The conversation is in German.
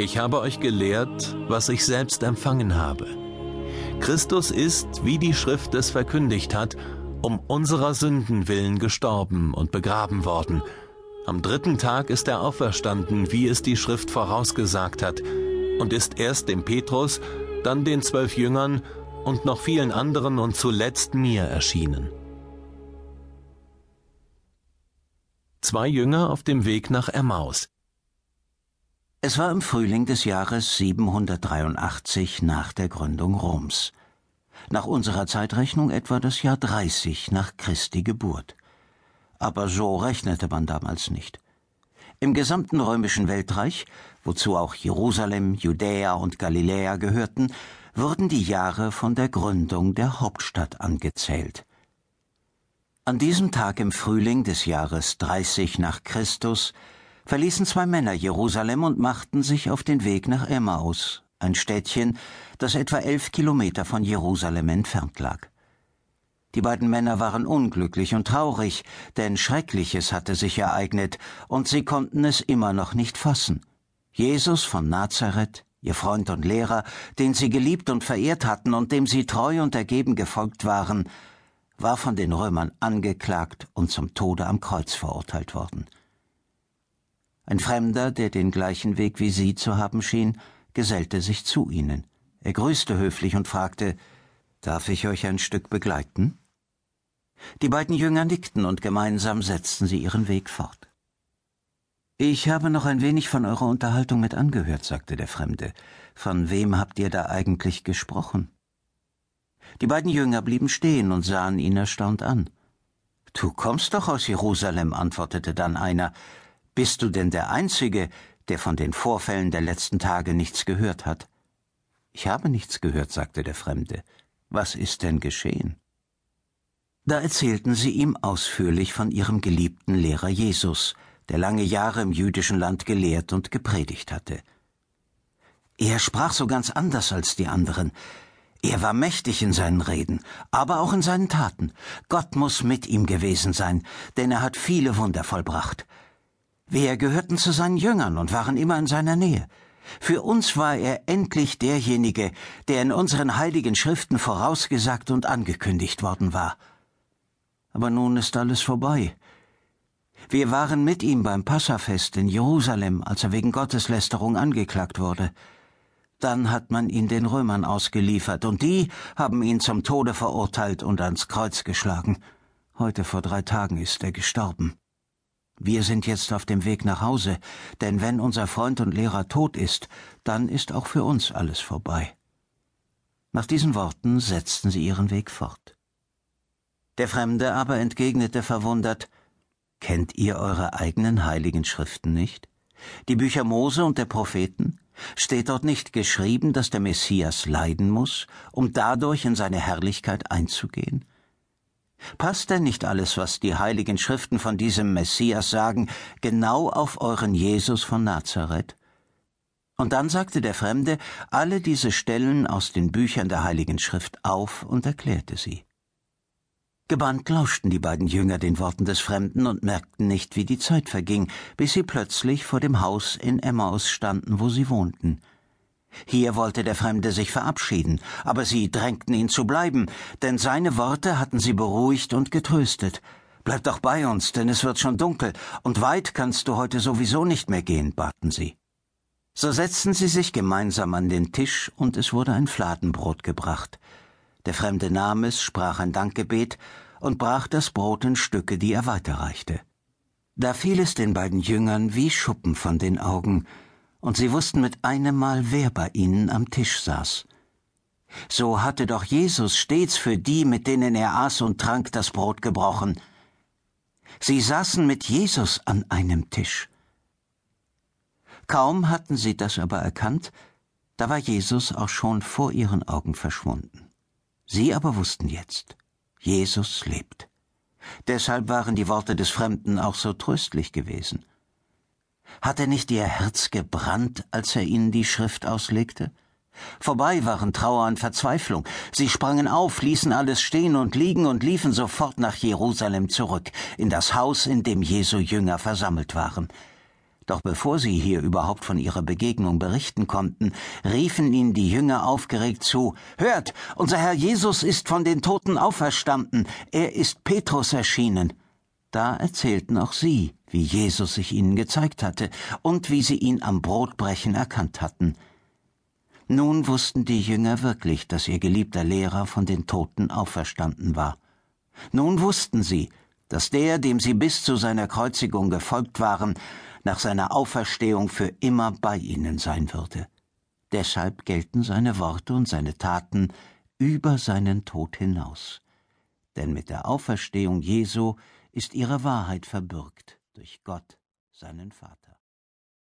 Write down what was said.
Ich habe euch gelehrt, was ich selbst empfangen habe. Christus ist, wie die Schrift es verkündigt hat, um unserer Sünden willen gestorben und begraben worden. Am dritten Tag ist er auferstanden, wie es die Schrift vorausgesagt hat, und ist erst dem Petrus, dann den zwölf Jüngern und noch vielen anderen und zuletzt mir erschienen. Zwei Jünger auf dem Weg nach Emmaus. Es war im Frühling des Jahres 783 nach der Gründung Roms. Nach unserer Zeitrechnung etwa das Jahr 30 nach Christi Geburt. Aber so rechnete man damals nicht. Im gesamten römischen Weltreich, wozu auch Jerusalem, Judäa und Galiläa gehörten, wurden die Jahre von der Gründung der Hauptstadt angezählt. An diesem Tag im Frühling des Jahres 30 nach Christus verließen zwei Männer Jerusalem und machten sich auf den Weg nach Emmaus, ein Städtchen, das etwa elf Kilometer von Jerusalem entfernt lag. Die beiden Männer waren unglücklich und traurig, denn Schreckliches hatte sich ereignet, und sie konnten es immer noch nicht fassen. Jesus von Nazareth, ihr Freund und Lehrer, den sie geliebt und verehrt hatten und dem sie treu und ergeben gefolgt waren, war von den Römern angeklagt und zum Tode am Kreuz verurteilt worden. Ein Fremder, der den gleichen Weg wie Sie zu haben schien, gesellte sich zu ihnen. Er grüßte höflich und fragte Darf ich euch ein Stück begleiten? Die beiden Jünger nickten und gemeinsam setzten sie ihren Weg fort. Ich habe noch ein wenig von eurer Unterhaltung mit angehört, sagte der Fremde. Von wem habt ihr da eigentlich gesprochen? Die beiden Jünger blieben stehen und sahen ihn erstaunt an. Du kommst doch aus Jerusalem, antwortete dann einer. Bist du denn der Einzige, der von den Vorfällen der letzten Tage nichts gehört hat? Ich habe nichts gehört, sagte der Fremde. Was ist denn geschehen? Da erzählten sie ihm ausführlich von ihrem geliebten Lehrer Jesus, der lange Jahre im jüdischen Land gelehrt und gepredigt hatte. Er sprach so ganz anders als die anderen. Er war mächtig in seinen Reden, aber auch in seinen Taten. Gott muss mit ihm gewesen sein, denn er hat viele Wunder vollbracht. Wir gehörten zu seinen Jüngern und waren immer in seiner Nähe. Für uns war er endlich derjenige, der in unseren heiligen Schriften vorausgesagt und angekündigt worden war. Aber nun ist alles vorbei. Wir waren mit ihm beim Passafest in Jerusalem, als er wegen Gotteslästerung angeklagt wurde. Dann hat man ihn den Römern ausgeliefert, und die haben ihn zum Tode verurteilt und ans Kreuz geschlagen. Heute vor drei Tagen ist er gestorben. Wir sind jetzt auf dem Weg nach Hause, denn wenn unser Freund und Lehrer tot ist, dann ist auch für uns alles vorbei. Nach diesen Worten setzten sie ihren Weg fort. Der Fremde aber entgegnete verwundert Kennt ihr eure eigenen heiligen Schriften nicht? Die Bücher Mose und der Propheten? Steht dort nicht geschrieben, dass der Messias leiden muss, um dadurch in seine Herrlichkeit einzugehen? Passt denn nicht alles, was die heiligen Schriften von diesem Messias sagen, genau auf euren Jesus von Nazareth? Und dann sagte der Fremde alle diese Stellen aus den Büchern der heiligen Schrift auf und erklärte sie. Gebannt lauschten die beiden Jünger den Worten des Fremden und merkten nicht, wie die Zeit verging, bis sie plötzlich vor dem Haus in Emmaus standen, wo sie wohnten. Hier wollte der Fremde sich verabschieden, aber sie drängten ihn zu bleiben, denn seine Worte hatten sie beruhigt und getröstet. Bleib doch bei uns, denn es wird schon dunkel, und weit kannst du heute sowieso nicht mehr gehen, baten sie. So setzten sie sich gemeinsam an den Tisch, und es wurde ein Fladenbrot gebracht. Der Fremde nahm es, sprach ein Dankgebet und brach das Brot in Stücke, die er weiterreichte. Da fiel es den beiden Jüngern wie Schuppen von den Augen, und sie wussten mit einem Mal, wer bei ihnen am Tisch saß. So hatte doch Jesus stets für die, mit denen er aß und trank, das Brot gebrochen. Sie saßen mit Jesus an einem Tisch. Kaum hatten sie das aber erkannt, da war Jesus auch schon vor ihren Augen verschwunden. Sie aber wussten jetzt, Jesus lebt. Deshalb waren die Worte des Fremden auch so tröstlich gewesen. Hatte nicht ihr Herz gebrannt, als er ihnen die Schrift auslegte? Vorbei waren Trauer und Verzweiflung. Sie sprangen auf, ließen alles stehen und liegen und liefen sofort nach Jerusalem zurück, in das Haus, in dem Jesu Jünger versammelt waren. Doch bevor sie hier überhaupt von ihrer Begegnung berichten konnten, riefen ihnen die Jünger aufgeregt zu Hört, unser Herr Jesus ist von den Toten auferstanden, er ist Petrus erschienen. Da erzählten auch sie, wie Jesus sich ihnen gezeigt hatte und wie sie ihn am Brotbrechen erkannt hatten. Nun wussten die Jünger wirklich, dass ihr geliebter Lehrer von den Toten auferstanden war. Nun wussten sie, dass der, dem sie bis zu seiner Kreuzigung gefolgt waren, nach seiner Auferstehung für immer bei ihnen sein würde. Deshalb gelten seine Worte und seine Taten über seinen Tod hinaus. Denn mit der Auferstehung Jesu ist ihre Wahrheit verbürgt durch Gott, seinen Vater.